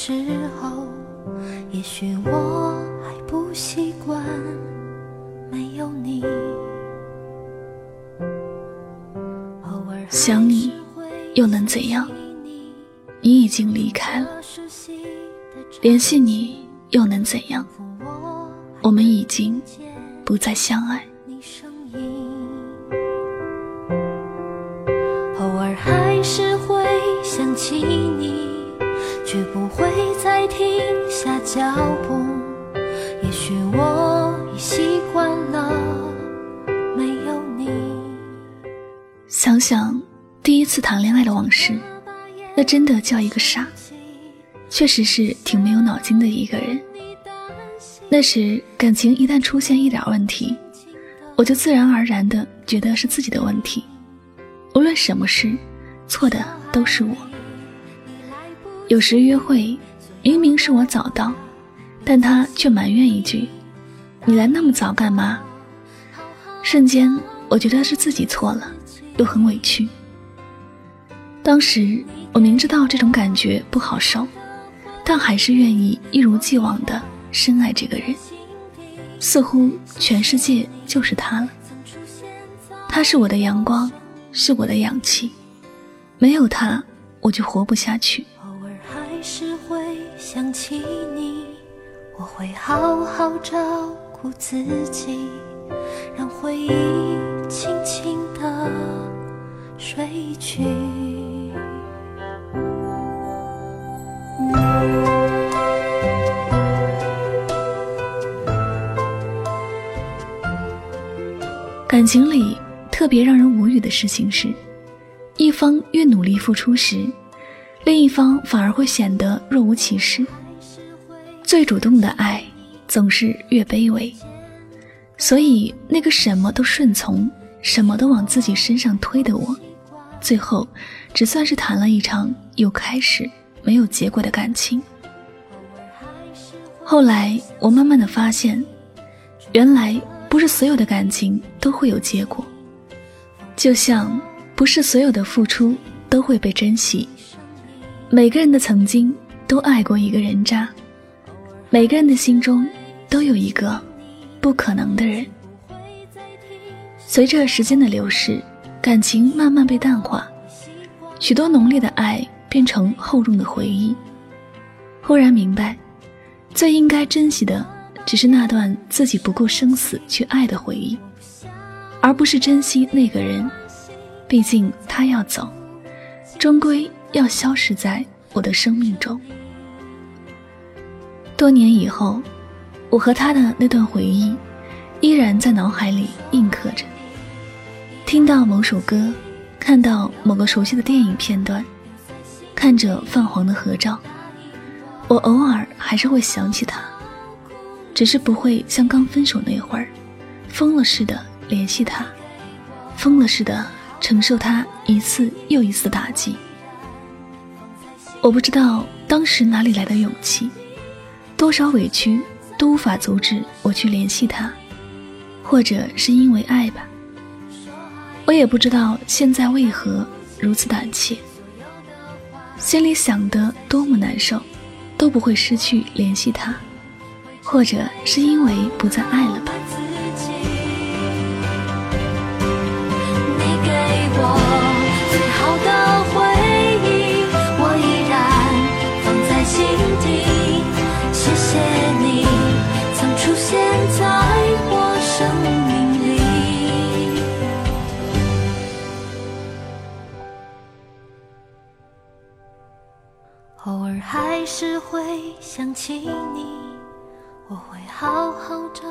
时候，也许我还不习惯没有你。想你又能怎样？你已经离开了，联系你又能怎样？我们已经不再相爱。偶尔还是会想起你，却不会再停下脚步。也许我已习惯了没有你。想想第一次谈恋爱的往事，那真的叫一个傻，确实是挺没有脑筋的一个人。那时感情一旦出现一点问题，我就自然而然的觉得是自己的问题，无论什么事。错的都是我。有时约会，明明是我早到，但他却埋怨一句：“你来那么早干嘛？”瞬间，我觉得是自己错了，又很委屈。当时我明知道这种感觉不好受，但还是愿意一如既往的深爱这个人。似乎全世界就是他了。他是我的阳光，是我的氧气。没有他，我就活不下去。想起你，我会好好照顾自己，让回忆轻轻地睡去。感情里特别让人无语的事情是。一方越努力付出时，另一方反而会显得若无其事。最主动的爱总是越卑微，所以那个什么都顺从、什么都往自己身上推的我，最后只算是谈了一场有开始没有结果的感情。后来我慢慢的发现，原来不是所有的感情都会有结果，就像。不是所有的付出都会被珍惜，每个人的曾经都爱过一个人渣，每个人的心中都有一个不可能的人。随着时间的流逝，感情慢慢被淡化，许多浓烈的爱变成厚重的回忆。忽然明白，最应该珍惜的，只是那段自己不顾生死去爱的回忆，而不是珍惜那个人。毕竟他要走，终归要消失在我的生命中。多年以后，我和他的那段回忆，依然在脑海里印刻着。听到某首歌，看到某个熟悉的电影片段，看着泛黄的合照，我偶尔还是会想起他，只是不会像刚分手那会儿，疯了似的联系他，疯了似的。承受他一次又一次打击，我不知道当时哪里来的勇气，多少委屈都无法阻止我去联系他，或者是因为爱吧。我也不知道现在为何如此胆怯，心里想的多么难受，都不会失去联系他，或者是因为不再爱了吧。偶尔还是会想起你，我会好好照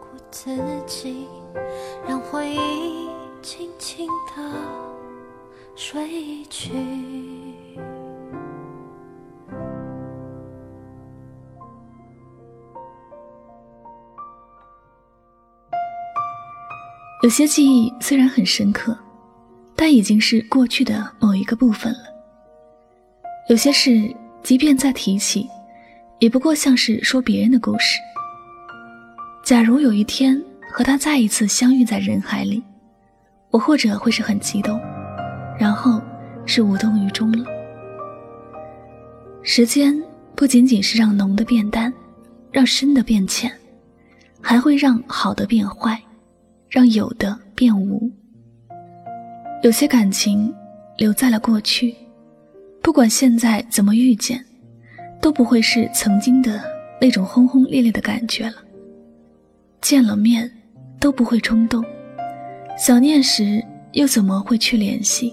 顾自己，让回忆轻轻的睡去。有些记忆虽然很深刻，但已经是过去的某一个部分了。有些事，即便再提起，也不过像是说别人的故事。假如有一天和他再一次相遇在人海里，我或者会是很激动，然后是无动于衷了。时间不仅仅是让浓的变淡，让深的变浅，还会让好的变坏。让有的变无，有些感情留在了过去，不管现在怎么遇见，都不会是曾经的那种轰轰烈烈的感觉了。见了面都不会冲动，想念时又怎么会去联系？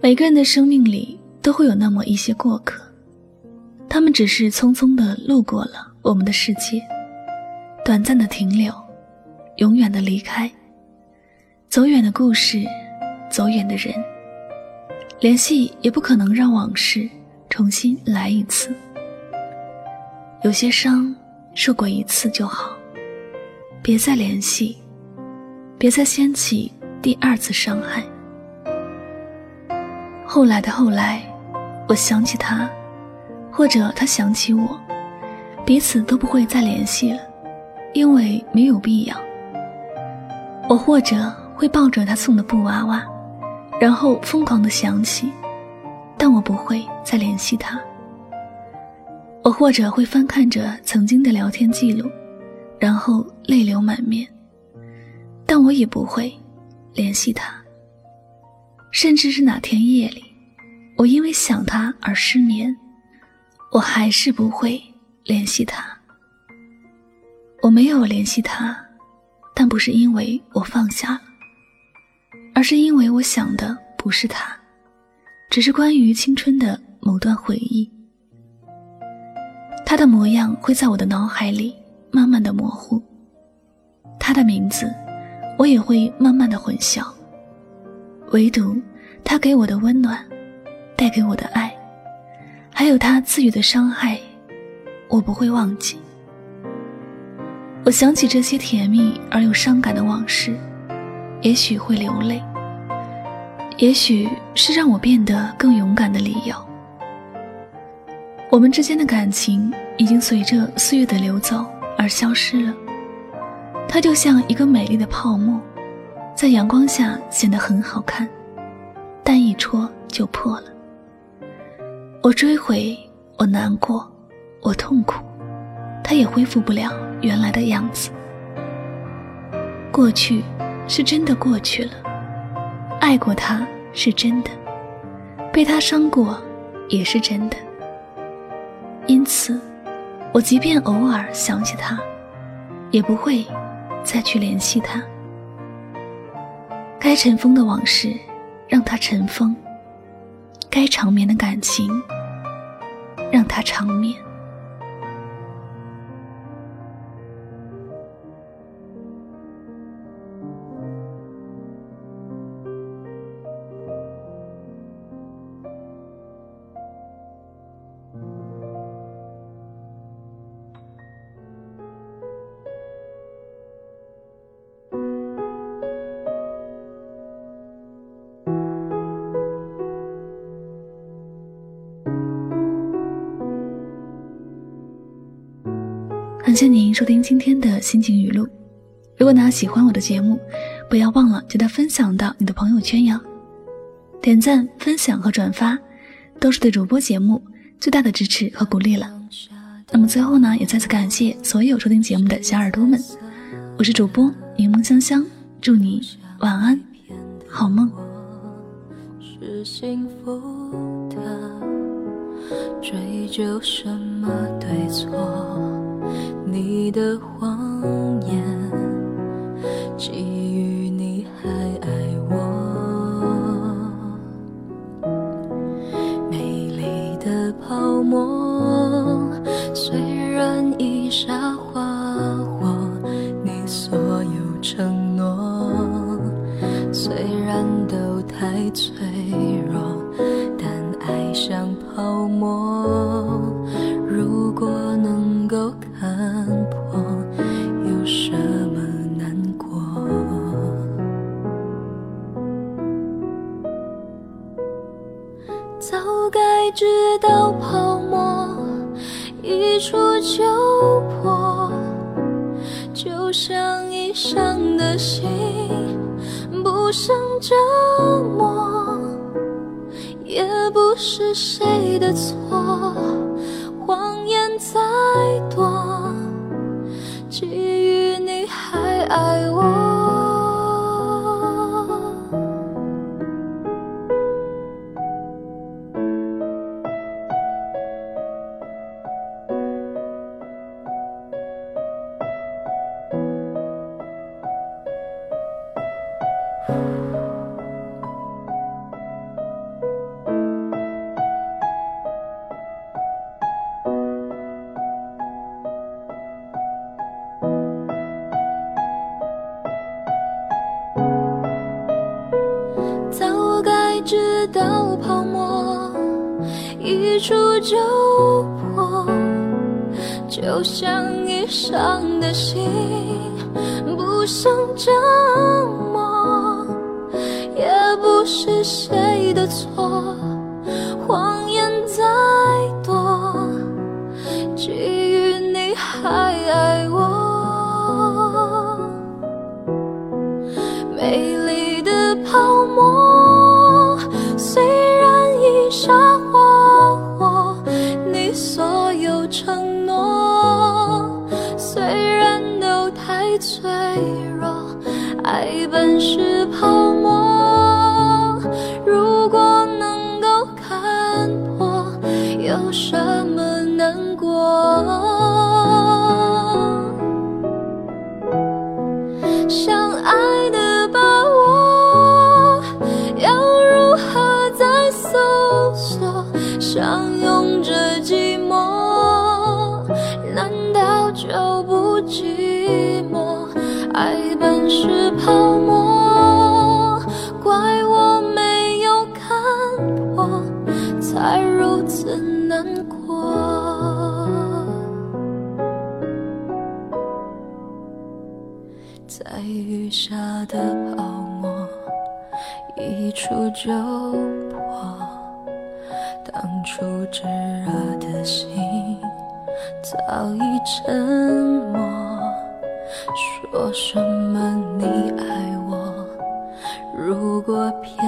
每个人的生命里都会有那么一些过客，他们只是匆匆的路过了我们的世界，短暂的停留。永远的离开，走远的故事，走远的人，联系也不可能让往事重新来一次。有些伤受过一次就好，别再联系，别再掀起第二次伤害。后来的后来，我想起他，或者他想起我，彼此都不会再联系了，因为没有必要。我或者会抱着他送的布娃娃，然后疯狂的想起，但我不会再联系他。我或者会翻看着曾经的聊天记录，然后泪流满面，但我也不会联系他。甚至是哪天夜里，我因为想他而失眠，我还是不会联系他。我没有联系他。但不是因为我放下了，而是因为我想的不是他，只是关于青春的某段回忆。他的模样会在我的脑海里慢慢的模糊，他的名字我也会慢慢的混淆。唯独他给我的温暖，带给我的爱，还有他赐予的伤害，我不会忘记。我想起这些甜蜜而又伤感的往事，也许会流泪，也许是让我变得更勇敢的理由。我们之间的感情已经随着岁月的流走而消失了，它就像一个美丽的泡沫，在阳光下显得很好看，但一戳就破了。我追悔，我难过，我痛苦，它也恢复不了。原来的样子，过去是真的过去了，爱过他是真的，被他伤过也是真的。因此，我即便偶尔想起他，也不会再去联系他。该尘封的往事，让它尘封；该长眠的感情，让它长眠。感谢您收听今天的心情语录。如果呢喜欢我的节目，不要忘了将它分享到你的朋友圈哟。点赞、分享和转发，都是对主播节目最大的支持和鼓励了。那么最后呢，也再次感谢所有收听节目的小耳朵们。我是主播柠檬香香，祝你晚安，好梦。是幸福的，追究什么对错？你的谎言，早该知道泡沫一触就破，就像已伤的心。不想折磨，也不是谁的错。谎言再多，基于你还爱我。直到泡沫一触就破，就像已伤的心，不想折磨，也不是谁的错。泡沫。如果能够看破，有什么难过？相爱的把握，要如何再搜索。相拥着寂寞，难道就不寂寞？爱本是的泡沫，一触就破。当初炙热的心早已沉默，说什么你爱我，如果偏。